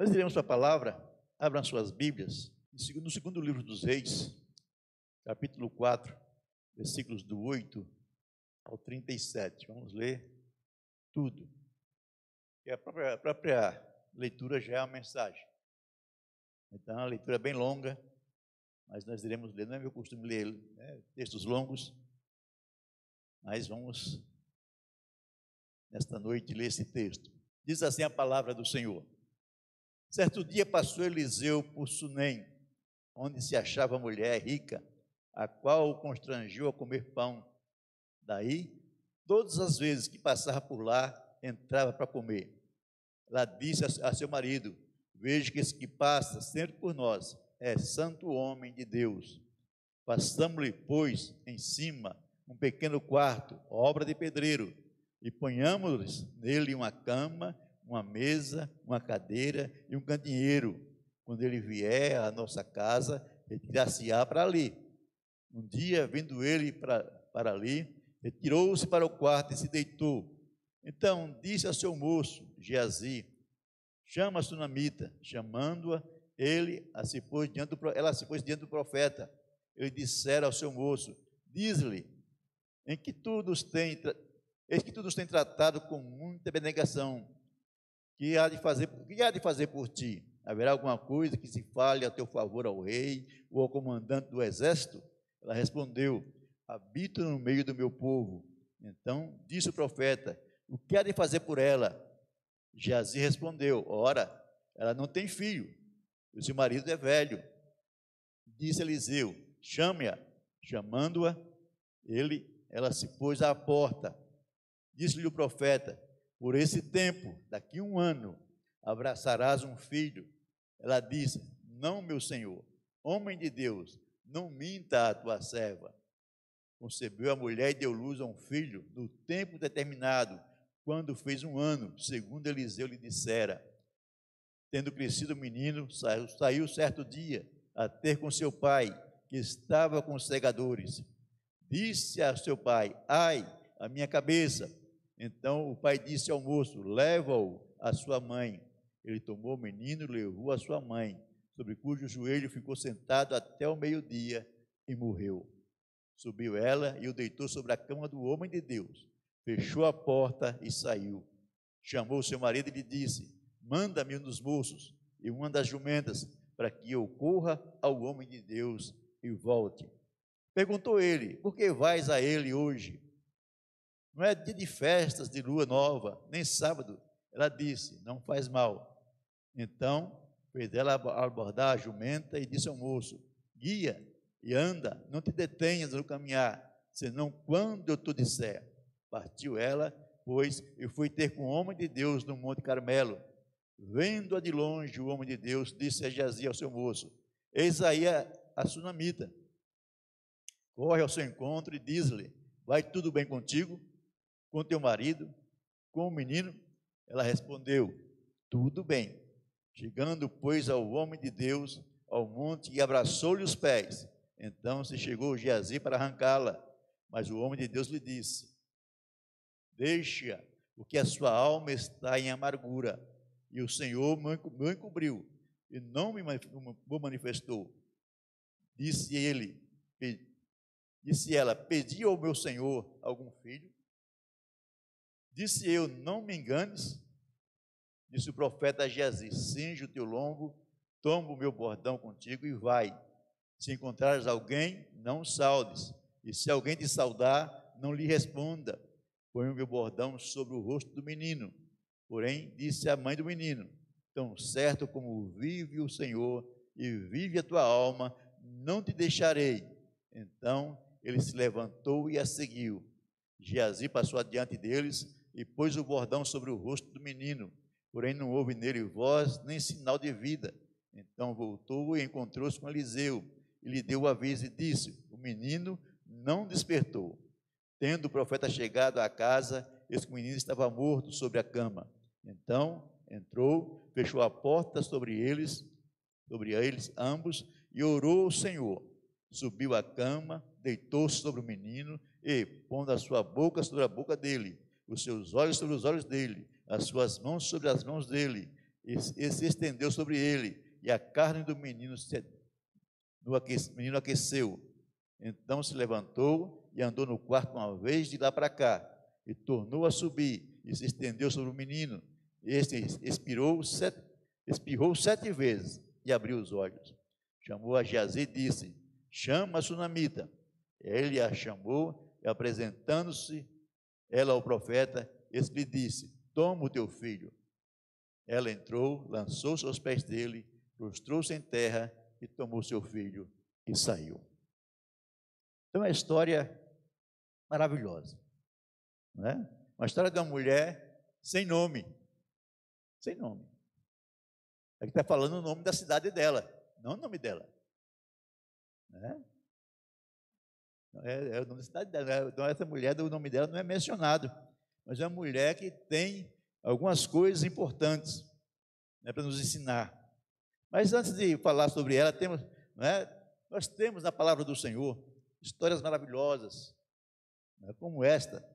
Nós iremos para a palavra, abram suas Bíblias, no segundo livro dos Reis, capítulo 4, versículos do 8 ao 37. Vamos ler tudo. E a própria, a própria leitura já é uma mensagem. Então, a leitura é bem longa, mas nós iremos ler. Não é meu costume ler né, textos longos, mas vamos, nesta noite, ler esse texto. Diz assim a palavra do Senhor. Certo dia passou Eliseu por Sunem, onde se achava mulher rica, a qual o constrangiu a comer pão. Daí, todas as vezes que passava por lá, entrava para comer. Ela disse a seu marido: Veja que esse que passa sempre por nós é santo homem de Deus. Façamos-lhe, pois, em cima um pequeno quarto, obra de pedreiro, e ponhamos nele uma cama, uma mesa, uma cadeira e um candeeiro. Quando ele vier à nossa casa, retirar-se-á para ali. Um dia, vindo ele para, para ali, retirou-se para o quarto e se deitou. Então disse ao seu moço, Geazi, chama a sunamita, chamando-a, ele a se pôs diante do, ela se pôs diante do profeta. Ele dissera ao seu moço, diz-lhe, em que todos têm, eis que todos têm tratado com muita benegação, que há de fazer, que há de fazer por ti? Haverá alguma coisa que se fale a teu favor ao rei ou ao comandante do exército? Ela respondeu, habito no meio do meu povo. Então disse o profeta, o que há de fazer por ela? Geazi respondeu: Ora, ela não tem filho, o seu marido é velho. Disse Eliseu: Chame-a. Chamando-a, ele, ela se pôs à porta. Disse-lhe o profeta: Por esse tempo, daqui um ano, abraçarás um filho. Ela disse: Não, meu senhor, homem de Deus, não minta a tua serva. Concebeu a mulher e deu luz a um filho no tempo determinado quando fez um ano, segundo Eliseu lhe dissera. Tendo crescido o menino, saiu, saiu certo dia a ter com seu pai, que estava com os segadores. Disse a seu pai: Ai, a minha cabeça. Então o pai disse ao moço: Leva-o à sua mãe. Ele tomou o menino e levou à sua mãe, sobre cujo joelho ficou sentado até o meio-dia e morreu. Subiu ela e o deitou sobre a cama do homem de Deus fechou a porta e saiu. Chamou seu marido e lhe disse: Manda-me um dos moços e uma das jumentas, para que eu corra ao homem de Deus e volte. Perguntou ele: Por que vais a ele hoje? Não é dia de festas de lua nova, nem sábado. Ela disse: Não faz mal. Então fez dela abordar a jumenta e disse ao moço: Guia e anda, não te detenhas no caminhar, senão quando eu te disser. Partiu ela, pois, e foi ter com o homem de Deus no Monte Carmelo. Vendo-a de longe, o homem de Deus disse a Jazia ao seu moço: Eis aí a, a sunamita. Corre ao seu encontro e diz-lhe: Vai tudo bem contigo? Com teu marido? Com o menino? Ela respondeu: Tudo bem. Chegando, pois, ao homem de Deus, ao monte, e abraçou-lhe os pés. Então se chegou Geazi para arrancá-la. Mas o homem de Deus lhe disse: Deixa, porque a sua alma está em amargura. E o Senhor me encobriu e não me manifestou. Disse ele, disse ela: Pedi ao meu Senhor algum filho? Disse eu: Não me enganes. Disse o profeta Geazi: Cinge o teu lombo, toma o meu bordão contigo e vai. Se encontrares alguém, não saudes. E se alguém te saudar, não lhe responda Põe o meu bordão sobre o rosto do menino. Porém, disse a mãe do menino: Tão certo como vive o Senhor e vive a tua alma, não te deixarei. Então ele se levantou e a seguiu. Geazi passou adiante deles e pôs o bordão sobre o rosto do menino. Porém, não houve nele voz nem sinal de vida. Então voltou e encontrou-se com Eliseu. E lhe deu o aviso e disse: O menino não despertou. Tendo o profeta chegado à casa, esse menino estava morto sobre a cama. Então entrou, fechou a porta sobre eles, sobre eles ambos, e orou ao Senhor. Subiu à cama, deitou-se sobre o menino e, pondo a sua boca sobre a boca dele, os seus olhos sobre os olhos dele, as suas mãos sobre as mãos dele, e se estendeu sobre ele, e a carne do menino, se, no aquece, menino aqueceu. Então se levantou e andou no quarto uma vez de lá para cá, e tornou a subir, e se estendeu sobre o menino. Este expirou sete, espirrou sete vezes e abriu os olhos. Chamou a Geazi e disse: Chama a sunamita. Ele a chamou apresentando-se ela ao profeta, lhe disse: Toma o teu filho. Ela entrou, lançou-se aos pés dele, prostrou-se em terra e tomou seu filho e saiu. Então é uma história maravilhosa. Não é? Uma história de uma mulher sem nome. Sem nome. Aqui está falando o nome da cidade dela, não o nome dela. Né? É, é o nome da cidade dela. Né? Então, essa mulher, o nome dela não é mencionado. Mas é uma mulher que tem algumas coisas importantes né, para nos ensinar. Mas antes de falar sobre ela, temos, né, nós temos na palavra do Senhor histórias maravilhosas, né, como esta.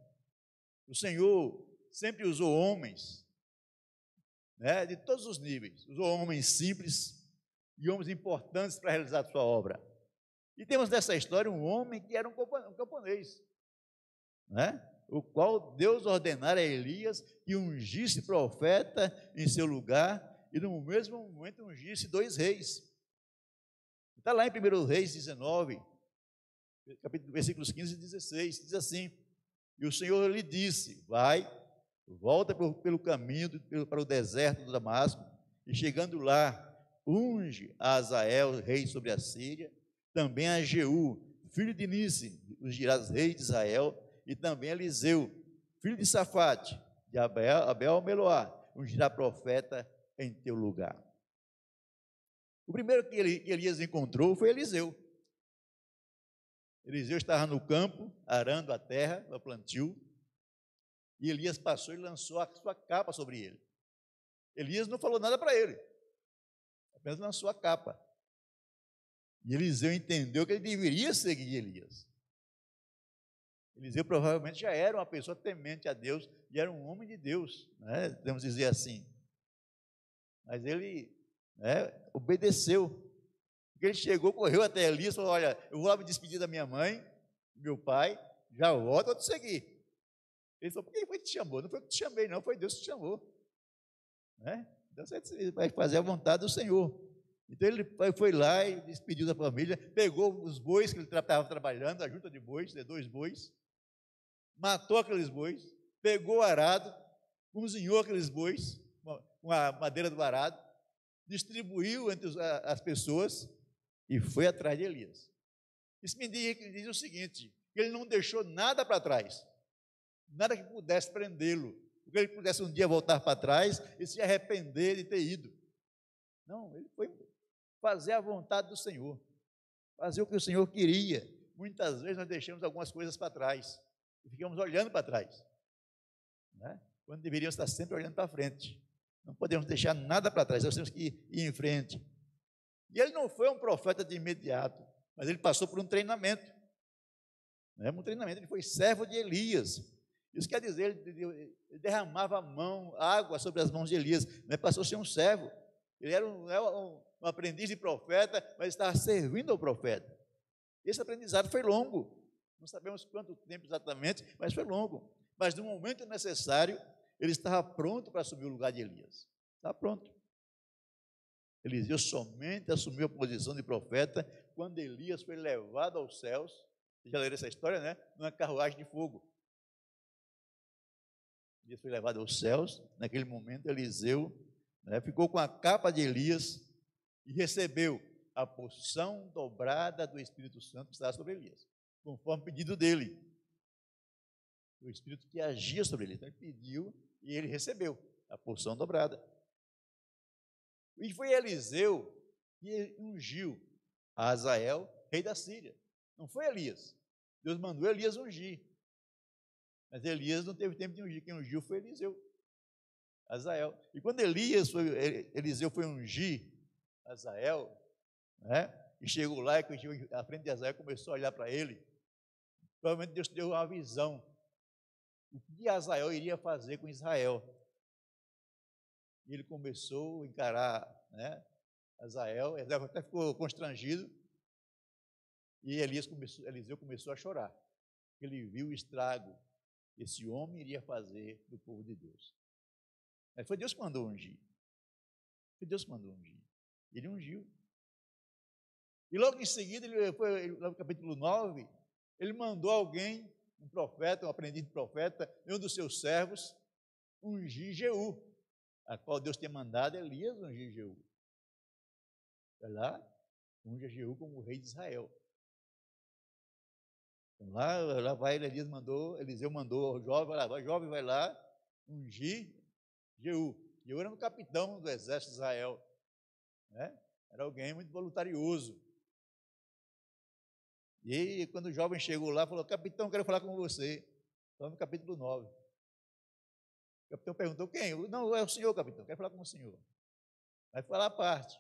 O Senhor sempre usou homens né, de todos os níveis, usou homens simples e homens importantes para realizar a sua obra. E temos nessa história um homem que era um camponês, né? o qual Deus ordenara a Elias que ungisse profeta em seu lugar e no mesmo momento ungisse dois reis. Está lá em 1 Reis 19, capítulo, versículos 15 e 16, diz assim: E o Senhor lhe disse: Vai, volta pelo caminho para o deserto do Damasco, e chegando lá, unge a Azael, rei sobre a Síria, também a Jeú, filho de Nisse, os dirás reis de Israel, e também a Eliseu, filho de Safate, de Abel, Abel Meloá, ungirá profeta em teu lugar. O primeiro que Elias encontrou foi Eliseu. Eliseu estava no campo, arando a terra, para plantio, e Elias passou e lançou a sua capa sobre ele. Elias não falou nada para ele, apenas lançou a capa. E Eliseu entendeu que ele deveria seguir Elias. Eliseu provavelmente já era uma pessoa temente a Deus e era um homem de Deus, né? podemos dizer assim. Mas ele né, obedeceu. Porque ele chegou, correu até Elias e falou: Olha, eu vou me despedir da minha mãe, do meu pai, já volto, vou te seguir. Ele falou: Por que foi que te chamou? Não foi que te chamei, não, foi Deus que te chamou. Né? Então você vai fazer a vontade do Senhor. Então ele foi lá e despediu da família, pegou os bois que ele estava trabalhando, a junta de bois, de dois bois, matou aqueles bois, pegou o arado, cozinhou aqueles bois com a madeira do arado, distribuiu entre as pessoas e foi atrás de Elias. Isso me diz, diz o seguinte: ele não deixou nada para trás, nada que pudesse prendê-lo, porque ele pudesse um dia voltar para trás e se arrepender de ter ido. Não, ele foi fazer a vontade do Senhor, fazer o que o Senhor queria. Muitas vezes nós deixamos algumas coisas para trás e ficamos olhando para trás, né? quando deveríamos estar sempre olhando para frente. Não podemos deixar nada para trás, nós temos que ir em frente. E ele não foi um profeta de imediato, mas ele passou por um treinamento. Né? Um treinamento, ele foi servo de Elias. Isso quer dizer, ele derramava a mão, água sobre as mãos de Elias, né? passou a ser um servo. Ele era um, um, um aprendiz de profeta, mas estava servindo ao profeta. Esse aprendizado foi longo. Não sabemos quanto tempo exatamente, mas foi longo. Mas no momento necessário, ele estava pronto para assumir o lugar de Elias. Estava pronto. Eliseu somente assumiu a posição de profeta quando Elias foi levado aos céus. Já leram essa história, né? Numa carruagem de fogo. Elias foi levado aos céus. Naquele momento, Eliseu né, ficou com a capa de Elias e recebeu a porção dobrada do Espírito Santo que estava sobre Elias, conforme o pedido dele. O Espírito que agia sobre ele. Então ele pediu e ele recebeu a porção dobrada. E foi Eliseu que ungiu a Azael, rei da Síria. Não foi Elias. Deus mandou Elias ungir. Mas Elias não teve tempo de ungir. Quem ungiu foi Eliseu. Azael. E quando Elias foi, Eliseu foi ungir Azael, né? E chegou lá e chegou à frente de Azael começou a olhar para ele. Provavelmente Deus deu uma visão. O que Azael iria fazer com Israel? E ele começou a encarar né, Azael, Azael até ficou constrangido, e Elias começou, Eliseu começou a chorar. Ele viu o estrago que esse homem iria fazer do povo de Deus. Mas foi Deus que mandou ungir. Foi Deus que mandou ungir. Ele ungiu. E logo em seguida, ele foi, no capítulo 9, ele mandou alguém, um profeta, um aprendiz de profeta, um dos seus servos, ungir Jeú, a qual Deus tinha mandado Elias ungir Jeú. Vai lá, unge Jeú como rei de Israel. Então, lá, lá vai, Elias mandou, Eliseu mandou, o jovem, vai lá, vai, jovem vai lá, ungir Jeú. Jeú era um capitão do exército de Israel. Né? Era alguém muito voluntarioso. E quando o jovem chegou lá, falou: Capitão, quero falar com você. Estamos no capítulo 9. O capitão perguntou: Quem? Não, é o senhor, capitão, quero falar com o senhor. Vai falar a parte.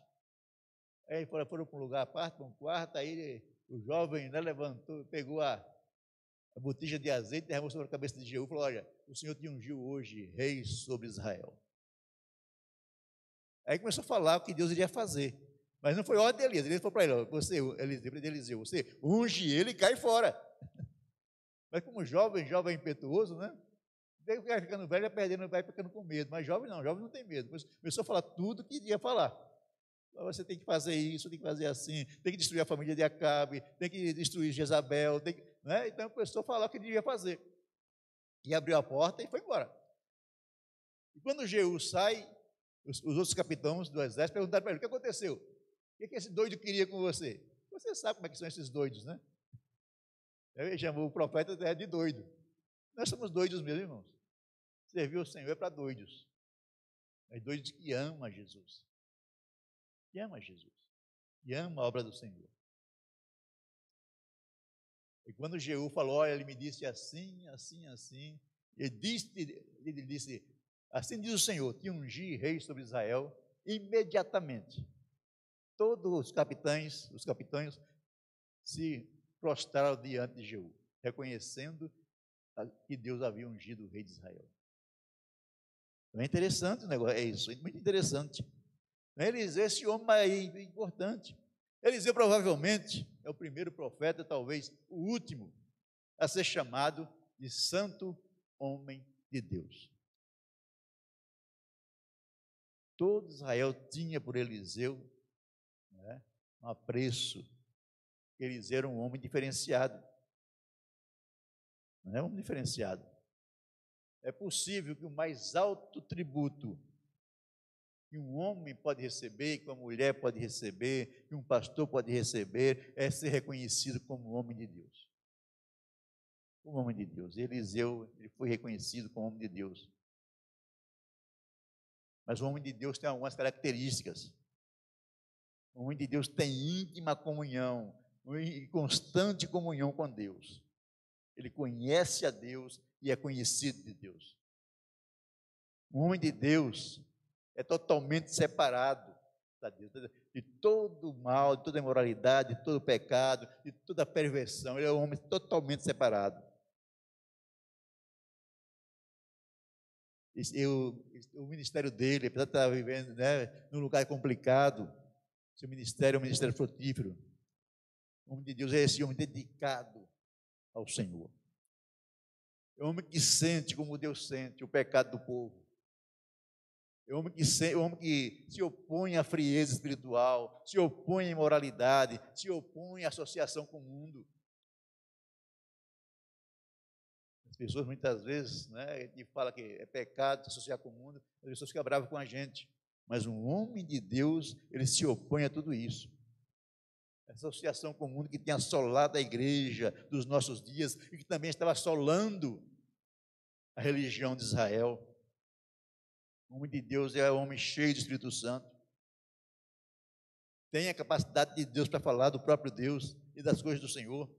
Aí foram, foram para um lugar à parte, para um quarto, aí o jovem né, levantou, pegou a, a botija de azeite, derramou sobre a cabeça de Jeú e falou: Olha, o Senhor te ungiu hoje rei sobre Israel. Aí começou a falar o que Deus iria fazer. Mas não foi ordem de Elias. Ele falou para ele: Você, Eliseu, você unge ele e cai fora. Mas como jovem, jovem impetuoso, né? Vai ficando velho, vai perdendo, vai ficando com medo. Mas jovem não, jovem não tem medo. Começou a falar tudo que iria falar. Você tem que fazer isso, tem que fazer assim, tem que destruir a família de Acabe, tem que destruir Jezabel, tem que, né? Então começou a falar o que devia fazer. E abriu a porta e foi embora. E quando Jeú sai, os, os outros capitães do exército perguntaram para ele: o que aconteceu? O que, que esse doido queria com você? Você sabe como é que são esses doidos, né? Ele chamou o profeta de doido. Nós somos doidos mesmo, irmãos. Servir o Senhor é para doidos. É doidos que ama Jesus. Que ama Jesus. Que ama a obra do Senhor. E quando Jeú falou, olha, ele me disse assim, assim, assim. Ele disse, ele disse assim diz o Senhor, te ungi rei sobre Israel, imediatamente todos os capitães, os capitães se prostraram diante de Jeú, reconhecendo que Deus havia ungido o rei de Israel. Então é interessante o negócio, é isso, é muito interessante. Eliseu, esse homem aí é importante. Eliseu provavelmente é o primeiro profeta, talvez o último, a ser chamado de santo homem de Deus. Todo Israel tinha por Eliseu né, um apreço. Eliseu era um homem diferenciado. Não é um diferenciado. É possível que o mais alto tributo que um homem pode receber, que uma mulher pode receber, que um pastor pode receber, é ser reconhecido como homem de Deus. Como homem de Deus. Eliseu ele foi reconhecido como homem de Deus. Mas o homem de Deus tem algumas características. O homem de Deus tem íntima comunhão, constante comunhão com Deus. Ele conhece a Deus e é conhecido de Deus. O homem de Deus é totalmente separado da Deus, de todo o mal, de toda a imoralidade, de todo o pecado, de toda a perversão. Ele é um homem totalmente separado. Eu, o ministério dele, apesar de estar vivendo né, num lugar complicado, seu ministério é um ministério frutífero. O homem de Deus é esse homem dedicado ao Senhor. É um homem que sente como Deus sente o pecado do povo. É homem que, se, homem que se opõe à frieza espiritual, se opõe à imoralidade, se opõe à associação com o mundo. As pessoas muitas vezes, né, e fala que é pecado se associar com o mundo, as pessoas ficam bravas com a gente. Mas um homem de Deus, ele se opõe a tudo isso. Essa associação com o mundo que tem assolado a igreja dos nossos dias e que também estava assolando a religião de Israel. O homem de Deus é um homem cheio do Espírito Santo. Tem a capacidade de Deus para falar do próprio Deus e das coisas do Senhor,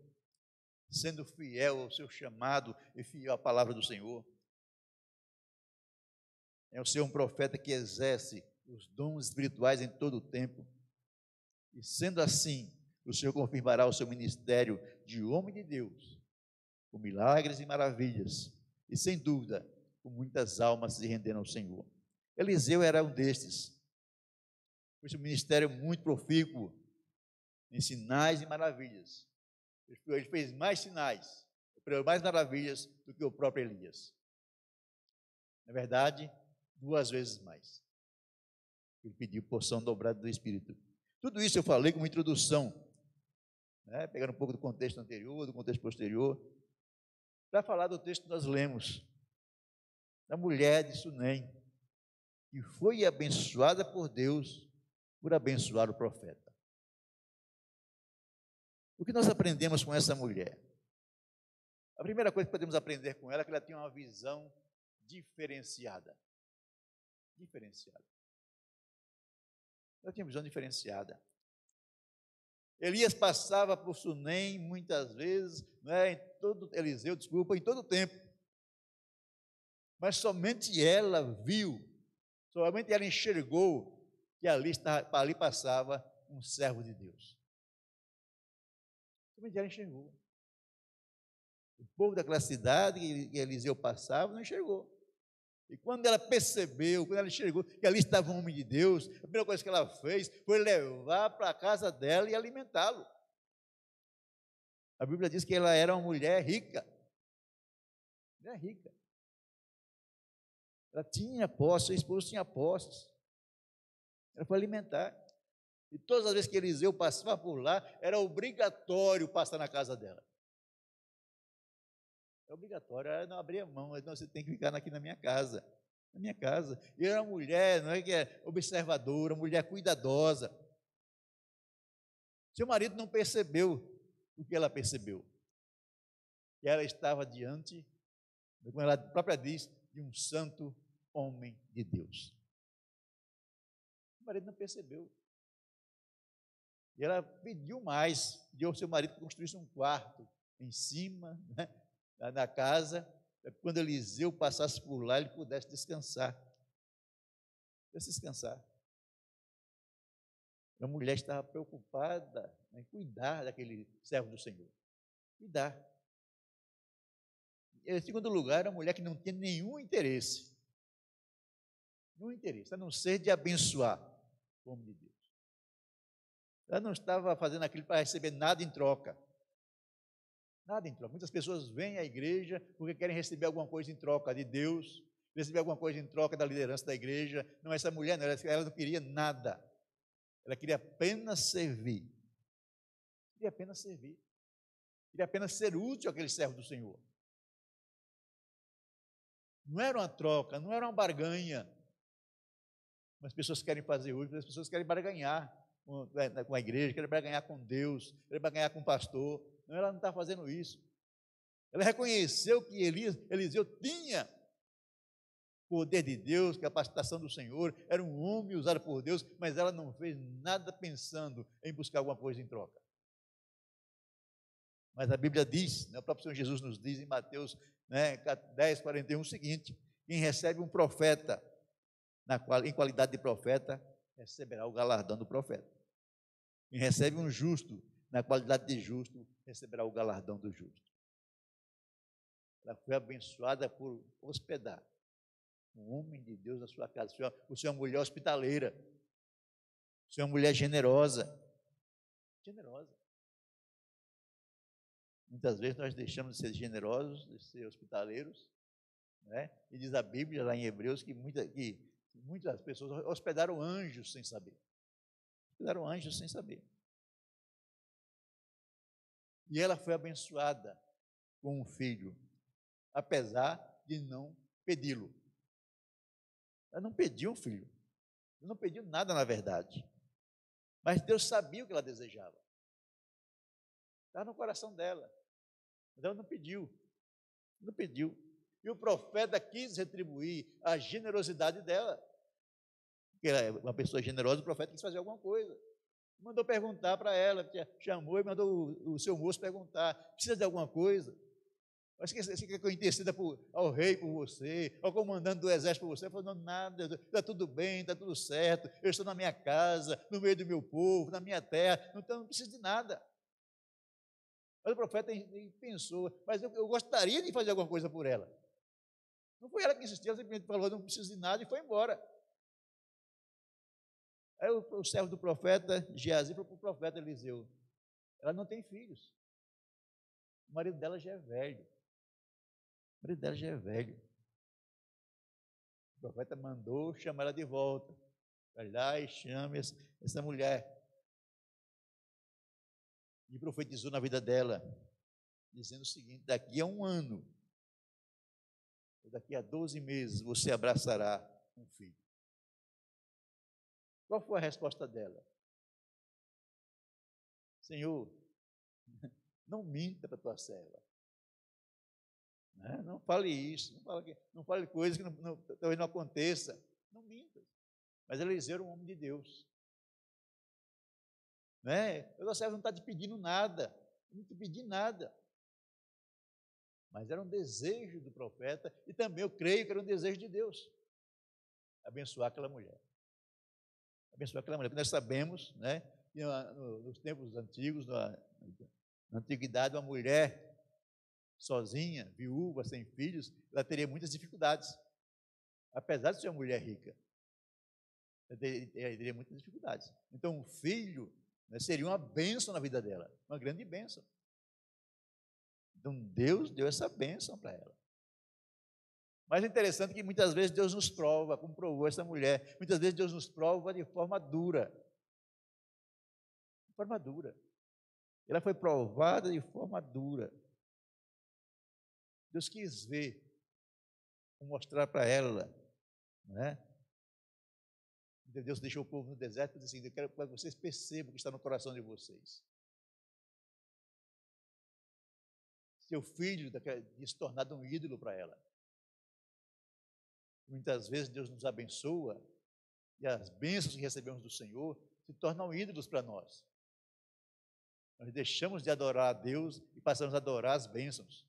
sendo fiel ao seu chamado e fiel à palavra do Senhor. É o ser um profeta que exerce os dons espirituais em todo o tempo. E sendo assim, o Senhor confirmará o seu ministério de homem de Deus, com milagres e maravilhas, e sem dúvida, com muitas almas se rendendo ao Senhor. Eliseu era um destes. Foi um ministério muito profícuo em sinais e maravilhas. Ele fez mais sinais, mais maravilhas do que o próprio Elias. Na verdade, duas vezes mais. Ele pediu porção dobrada do Espírito. Tudo isso eu falei como introdução, né? pegando um pouco do contexto anterior, do contexto posterior, para falar do texto que nós lemos, da mulher de Sunem, que foi abençoada por Deus por abençoar o profeta. O que nós aprendemos com essa mulher? A primeira coisa que podemos aprender com ela é que ela tinha uma visão diferenciada. Diferenciada. Ela tinha uma visão diferenciada. Elias passava por Sunem muitas vezes, não é, em todo Eliseu, desculpa, em todo o tempo. Mas somente ela viu, somente ela enxergou que ali, ali passava um servo de Deus. Somente ela enxergou. O povo daquela cidade que Eliseu passava não enxergou. E quando ela percebeu, quando ela enxergou que ali estava um homem de Deus, a primeira coisa que ela fez foi levar para a casa dela e alimentá-lo. A Bíblia diz que ela era uma mulher rica. Mulher rica. Ela tinha posses, seu esposo tinha posses. Ela foi alimentar. E todas as vezes que Eliseu passava por lá, era obrigatório passar na casa dela. É obrigatório, ela não abria mão, não, você tem que ficar aqui na minha casa. Na minha casa. E era uma mulher, não é que é observadora, mulher cuidadosa. Seu marido não percebeu o que ela percebeu. Que ela estava diante, como ela própria diz, de um santo homem de Deus. O marido não percebeu. E ela pediu mais, pediu ao seu marido que construísse um quarto em cima, né? na casa, quando Eliseu passasse por lá, ele pudesse descansar. Pudesse descansar. A mulher estava preocupada em cuidar daquele servo do Senhor. Cuidar. Em segundo lugar, uma mulher que não tinha nenhum interesse. Nenhum interesse, a não ser de abençoar o homem de Deus. Ela não estava fazendo aquilo para receber nada em troca. Nada em troca. Muitas pessoas vêm à igreja porque querem receber alguma coisa em troca de Deus, receber alguma coisa em troca da liderança da igreja. Não, essa mulher não, ela não queria nada. Ela queria apenas servir. Queria apenas servir. Queria apenas ser útil àquele servo do Senhor. Não era uma troca, não era uma barganha. As pessoas querem fazer útil, as pessoas querem barganhar com a igreja, querem barganhar com Deus, querem barganhar com o pastor. Não, ela não está fazendo isso. Ela reconheceu que Eliseu tinha poder de Deus, capacitação do Senhor, era um homem usado por Deus, mas ela não fez nada pensando em buscar alguma coisa em troca. Mas a Bíblia diz, né, o próprio Senhor Jesus nos diz em Mateus né, 10, 41 o seguinte: quem recebe um profeta, na qual, em qualidade de profeta, receberá o galardão do profeta. Quem recebe um justo, na qualidade de justo, receberá o galardão do justo. Ela foi abençoada por hospedar um homem de Deus na sua casa. O senhor é uma mulher hospitaleira. O senhor é uma mulher generosa. Generosa. Muitas vezes nós deixamos de ser generosos, de ser hospitaleiros, né? e diz a Bíblia lá em Hebreus que, muita, que muitas pessoas hospedaram anjos sem saber. Hospedaram anjos sem saber. E ela foi abençoada com um filho, apesar de não pedi-lo. Ela não pediu um filho. Ela não pediu nada, na verdade. Mas Deus sabia o que ela desejava. Estava no coração dela. Mas ela não pediu. Não pediu. E o profeta quis retribuir a generosidade dela. Porque ela é uma pessoa generosa, o profeta quis fazer alguma coisa. Mandou perguntar para ela, chamou e mandou o, seu moço perguntar: precisa de alguma coisa? Mas você quer que eu interceda por, ao rei por você, ao comandante do exército por você? Não, nada, está tudo bem, está tudo certo, eu estou na minha casa, no meio do meu povo, na minha terra, então não preciso de nada. Mas o profeta pensou, mas eu, eu gostaria de fazer alguma coisa por ela. Não foi ela que insistiu, ela simplesmente falou: não preciso de nada e foi embora. Aí o, o servo do profeta, Geazi, falou para o profeta Eliseu: ela não tem filhos. O marido dela já é velho. O marido dela já é velho. O profeta mandou chamar ela de volta. Vai lá e chame essa mulher. E profetizou na vida dela, dizendo o seguinte: daqui a um ano, daqui a 12 meses, você abraçará um filho. Qual foi a resposta dela? Senhor, não minta para tua serva. Né? Não fale isso, não fale, não fale coisas que não, não, talvez não aconteça. Não minta. Mas Eliseu era um homem de Deus. Né? O servo não está te pedindo nada, não te pedi nada. Mas era um desejo do profeta, e também eu creio que era um desejo de Deus abençoar aquela mulher. Abençoar aquela mulher. Porque nós sabemos, né, que nos tempos antigos, na, na antiguidade, uma mulher sozinha, viúva, sem filhos, ela teria muitas dificuldades. Apesar de ser uma mulher rica, ela teria muitas dificuldades. Então, um filho né, seria uma bênção na vida dela, uma grande bênção. Então, Deus deu essa bênção para ela. Mas é interessante que muitas vezes Deus nos prova, como provou essa mulher, muitas vezes Deus nos prova de forma dura. De forma dura. Ela foi provada de forma dura. Deus quis ver, mostrar para ela, né? Deus deixou o povo no deserto e disse assim, eu quero que vocês percebam o que está no coração de vocês. Seu filho se tornar um ídolo para ela. Muitas vezes Deus nos abençoa e as bênçãos que recebemos do Senhor se tornam ídolos para nós. Nós deixamos de adorar a Deus e passamos a adorar as bênçãos.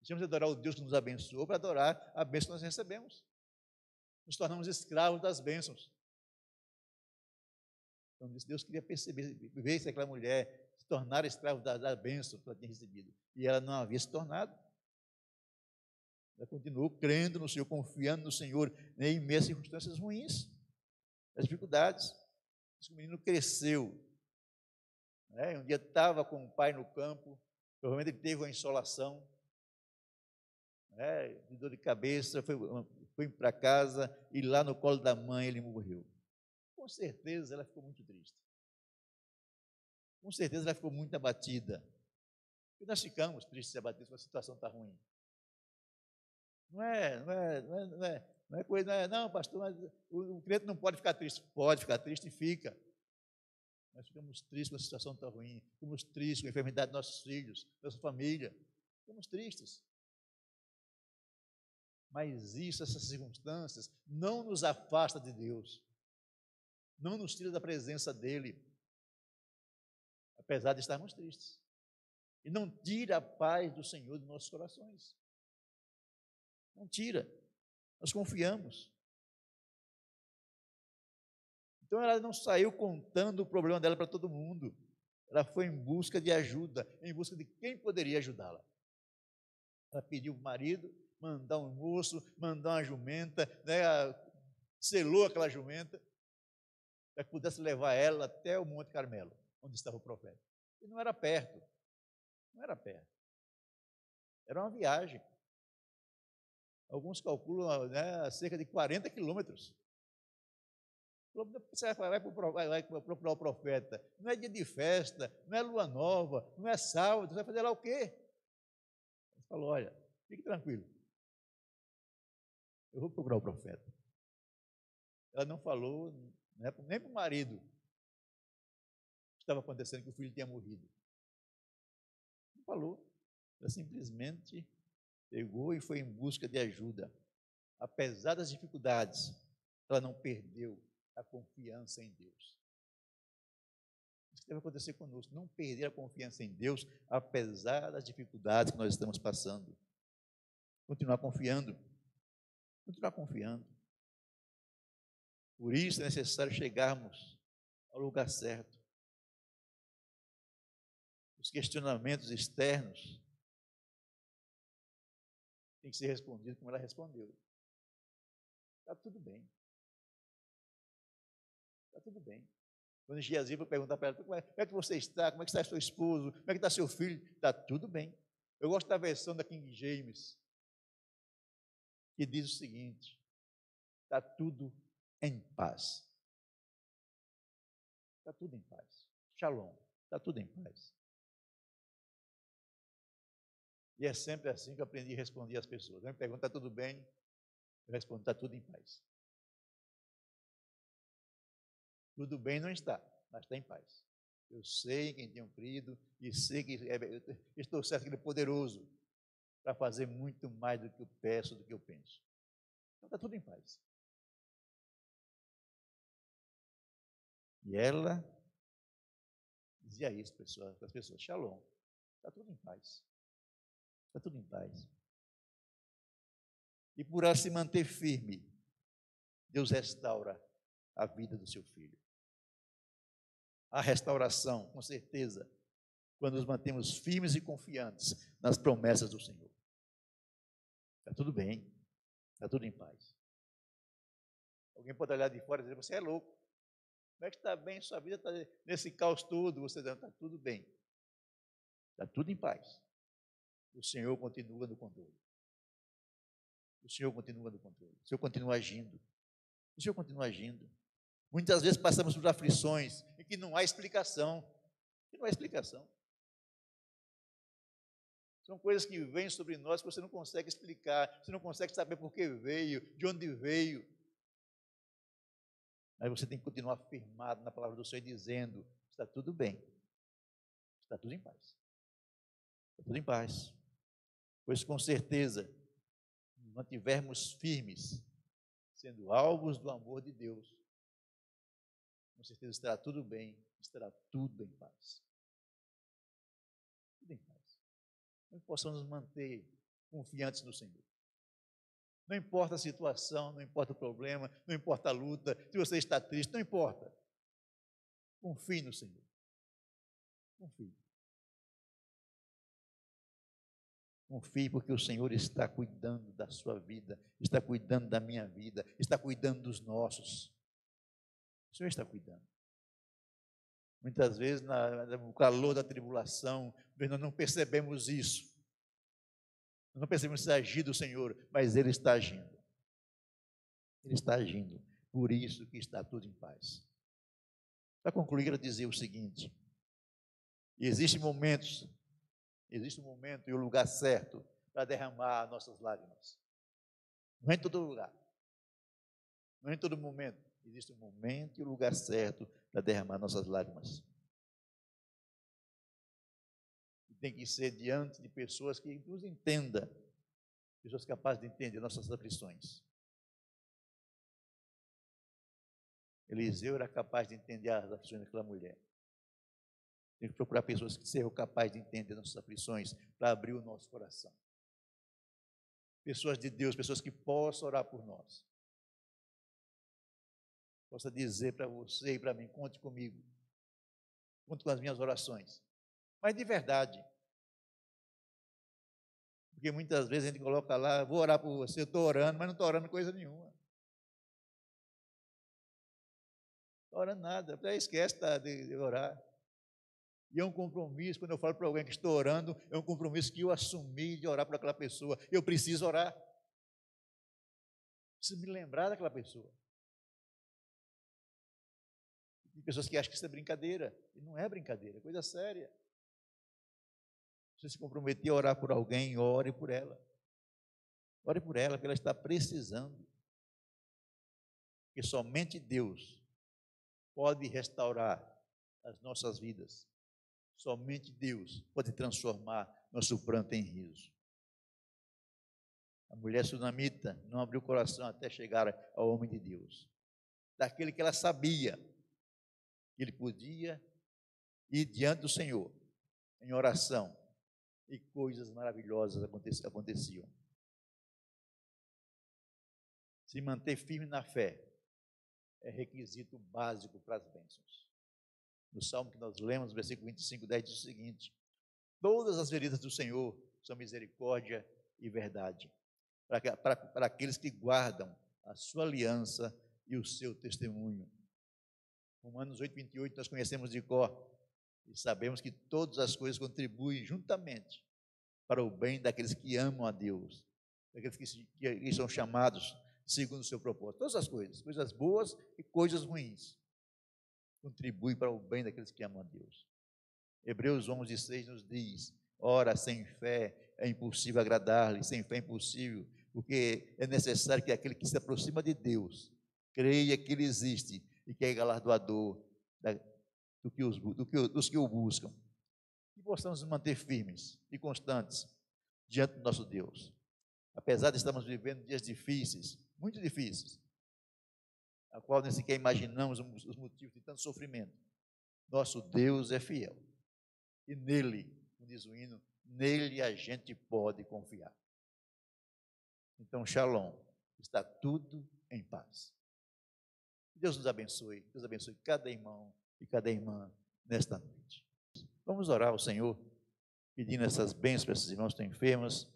Deixamos de adorar o Deus que nos abençoou para adorar a bênção que nós recebemos. Nos tornamos escravos das bênçãos. Então, Deus queria perceber, ver se aquela mulher tornar escravo da, da bênção que ela tinha recebido. E ela não havia se tornado. Ela continuou crendo no Senhor, confiando no Senhor né, em meio a circunstâncias ruins, as dificuldades. Esse menino cresceu. Né? Um dia estava com o pai no campo, provavelmente ele teve uma insolação, né? de dor de cabeça, foi, foi para casa e lá no colo da mãe ele morreu. Com certeza ela ficou muito triste. Com certeza ela ficou muito abatida. E nós ficamos tristes e abatidos, porque a situação está ruim. Não é, não é, não é, não é, não é coisa, não, é, não pastor, o, o crente não pode ficar triste. Pode ficar triste e fica. Nós ficamos tristes com a situação tão ruim, ficamos tristes com a enfermidade dos nossos filhos, da nossa família. Ficamos tristes. Mas isso, essas circunstâncias, não nos afasta de Deus. Não nos tira da presença dEle. Apesar de estarmos tristes. E não tira a paz do Senhor de nossos corações. Não tira. Nós confiamos. Então ela não saiu contando o problema dela para todo mundo. Ela foi em busca de ajuda, em busca de quem poderia ajudá-la. Ela pediu o marido mandar um moço, mandar uma jumenta, né, selou aquela jumenta, para que pudesse levar ela até o Monte Carmelo, onde estava o profeta. E não era perto, não era perto. Era uma viagem. Alguns calculam né, cerca de 40 quilômetros. Você vai, procurar o profeta. Não é dia de festa, não é lua nova, não é sábado. Você vai fazer lá o quê? Ele falou: olha, fique tranquilo. Eu vou procurar o profeta. Ela não falou né, nem para o marido estava acontecendo que o filho tinha morrido. Não falou. Ela simplesmente pegou e foi em busca de ajuda. Apesar das dificuldades, ela não perdeu a confiança em Deus. Isso deve acontecer conosco, não perder a confiança em Deus, apesar das dificuldades que nós estamos passando. Continuar confiando. Continuar confiando. Por isso é necessário chegarmos ao lugar certo. Os questionamentos externos tem que ser respondido como ela respondeu. Está tudo bem. tudo bem. Quando Geazi foi perguntar para ela, como é, como é que você está? Como é que está seu esposo? Como é que está seu filho? Está tudo bem. Eu gosto da versão da King James, que diz o seguinte: está tudo em paz. Está tudo em paz. Shalom. Está tudo em paz. E é sempre assim que eu aprendi a responder às pessoas. Me pergunta, está tudo bem? Eu respondo, está tudo em paz. Tudo bem não está, mas está em paz. Eu sei quem tenho crido e sei que é, estou certo que Ele é poderoso para fazer muito mais do que eu peço, do que eu penso. Então está tudo em paz. E ela dizia isso para as pessoas: Shalom, está tudo em paz. Está tudo em paz. E por se manter firme, Deus restaura a vida do seu filho. A restauração, com certeza, quando nos mantemos firmes e confiantes nas promessas do Senhor. Está tudo bem, está tudo em paz. Alguém pode olhar de fora e dizer: Você é louco. Como é que está bem sua vida? Está nesse caos todo. Você está tudo bem. Está tudo em paz. O Senhor continua no controle. O Senhor continua no controle. O Senhor continua agindo. O Senhor continua agindo. Muitas vezes passamos por aflições em que não há explicação. Que não há explicação. São coisas que vêm sobre nós que você não consegue explicar, você não consegue saber por que veio, de onde veio. Mas você tem que continuar firmado na palavra do Senhor, dizendo: está tudo bem, está tudo em paz. Está tudo em paz. Pois com certeza, mantivermos firmes, sendo alvos do amor de Deus, com certeza estará tudo bem, estará tudo em paz. Tudo em paz. Não possamos nos manter confiantes no Senhor. Não importa a situação, não importa o problema, não importa a luta, se você está triste, não importa. Confie no Senhor. Confie. Confie, porque o Senhor está cuidando da sua vida, está cuidando da minha vida, está cuidando dos nossos. O Senhor está cuidando. Muitas vezes, no calor da tribulação, nós não percebemos isso. Nós não percebemos esse agir do Senhor, mas Ele está agindo. Ele está agindo. Por isso que está tudo em paz. Para concluir, quero dizer o seguinte: existem momentos Existe um momento e um lugar certo para derramar nossas lágrimas. Não é em todo lugar. Não é em todo momento. Existe um momento e um lugar certo para derramar nossas lágrimas. E tem que ser diante de pessoas que nos entendam, pessoas capazes de entender nossas aflições. Eliseu era capaz de entender as aflições daquela mulher. Tem que procurar pessoas que sejam capazes de entender nossas aflições para abrir o nosso coração. Pessoas de Deus, pessoas que possam orar por nós. Possa dizer para você e para mim: conte comigo. Conte com as minhas orações. Mas de verdade. Porque muitas vezes a gente coloca lá, vou orar por você, estou orando, mas não estou orando coisa nenhuma. Estou orando nada, até esquece de orar. E é um compromisso, quando eu falo para alguém que estou orando, é um compromisso que eu assumi de orar por aquela pessoa. Eu preciso orar. Preciso me lembrar daquela pessoa. Tem pessoas que acham que isso é brincadeira. E não é brincadeira, é coisa séria. Você se comprometer a orar por alguém, ore por ela. Ore por ela, porque ela está precisando. Porque somente Deus pode restaurar as nossas vidas. Somente Deus pode transformar nosso pranto em riso. A mulher sunamita não abriu o coração até chegar ao homem de Deus. Daquele que ela sabia que ele podia ir diante do Senhor em oração e coisas maravilhosas aconteciam. Se manter firme na fé é requisito básico para as bênçãos no salmo que nós lemos, versículo 25, 10, diz o seguinte: Todas as veredas do Senhor são misericórdia e verdade, para, para, para aqueles que guardam a sua aliança e o seu testemunho. Romanos 8, 28, nós conhecemos de cor. E sabemos que todas as coisas contribuem juntamente para o bem daqueles que amam a Deus, daqueles que, que são chamados segundo o seu propósito. Todas as coisas, coisas boas e coisas ruins, contribuem para o bem daqueles que amam a Deus. Hebreus 11, 6 nos diz: Ora, sem fé é impossível agradar-lhe, sem fé é impossível, porque é necessário que aquele que se aproxima de Deus creia que Ele existe e que é galardoador do que os, do que, dos que o buscam. E possamos nos manter firmes e constantes diante do nosso Deus. Apesar de estarmos vivendo dias difíceis, muito difíceis, a qual nem sequer imaginamos os motivos de tanto sofrimento, nosso Deus é fiel. E nele, como diz o hino, nele a gente pode confiar. Então, Shalom, está tudo em paz. Deus nos abençoe, Deus abençoe cada irmão e cada irmã nesta noite. Vamos orar ao Senhor, pedindo essas bênçãos para esses irmãos que estão enfermos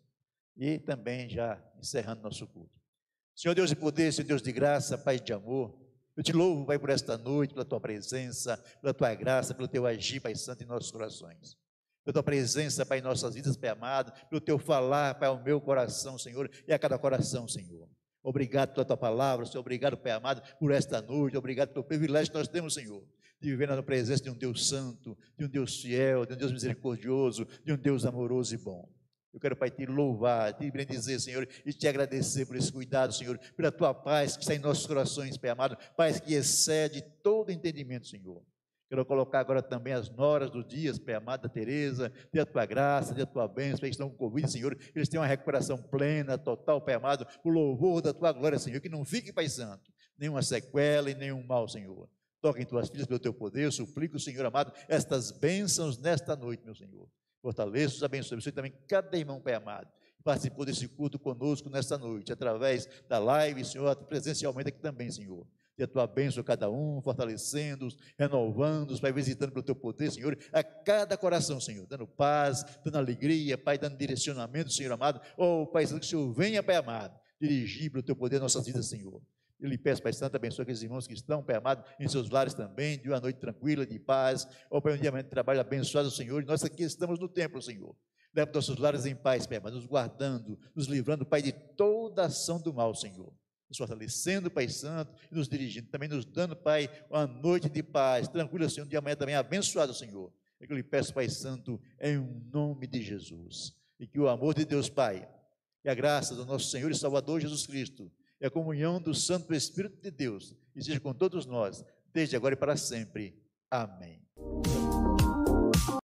e também já encerrando nosso culto. Senhor Deus de poder, Senhor Deus de graça, Pai de amor, eu te louvo, Pai, por esta noite, pela tua presença, pela tua graça, pelo teu agir, Pai Santo, em nossos corações. Pela tua presença, Pai, em nossas vidas, Pai amado, pelo teu falar, Pai, ao meu coração, Senhor, e a cada coração, Senhor. Obrigado pela tua palavra, Senhor. Obrigado, Pai amado, por esta noite. Obrigado pelo privilégio que nós temos, Senhor, de viver na presença de um Deus santo, de um Deus fiel, de um Deus misericordioso, de um Deus amoroso e bom. Eu quero, Pai, te louvar, te bendizer, Senhor, e te agradecer por esse cuidado, Senhor, pela tua paz que está em nossos corações, Pai amado, paz que excede todo entendimento, Senhor. Quero colocar agora também as noras dos dias, Pai amada Tereza, dê a tua graça, dê a tua bênção, Pai, estão com Covid, Senhor, eles tenham uma recuperação plena, total, Pai amado, o louvor da tua glória, Senhor, que não fique, Pai Santo, nenhuma sequela e nenhum mal, Senhor. Toque em tuas filhas pelo teu poder, eu suplico, Senhor amado, estas bênçãos nesta noite, meu Senhor. Fortaleça, os abençoe, abençoe também cada irmão, Pai amado, participou desse culto conosco nesta noite, através da live, Senhor, presencialmente aqui também, Senhor e a tua bênção a cada um, fortalecendo-os, renovando-os, Pai, visitando pelo teu poder, Senhor, a cada coração, Senhor, dando paz, dando alegria, Pai, dando direcionamento, Senhor amado. Oh, Pai, que o Senhor venha, Pai amado, dirigir pelo teu poder nossas vidas, Senhor. Eu lhe peço, Pai Santo, abençoe aqueles irmãos que estão, Pai amado, em seus lares também, de uma noite tranquila, de paz. Oh, Pai, um dia de trabalho abençoado, Senhor, e nós aqui estamos no templo, Senhor. Leva nossos lares em paz, Pai, amado, nos guardando, nos livrando, Pai, de toda ação do mal, Senhor nos fortalecendo, Pai Santo, e nos dirigindo, também nos dando, Pai, uma noite de paz, tranquila, Senhor, um dia amanhã também abençoado, Senhor. É que eu lhe peço, Pai Santo, em nome de Jesus. E que o amor de Deus, Pai, e a graça do nosso Senhor e Salvador Jesus Cristo, e a comunhão do Santo Espírito de Deus, esteja com todos nós, desde agora e para sempre. Amém.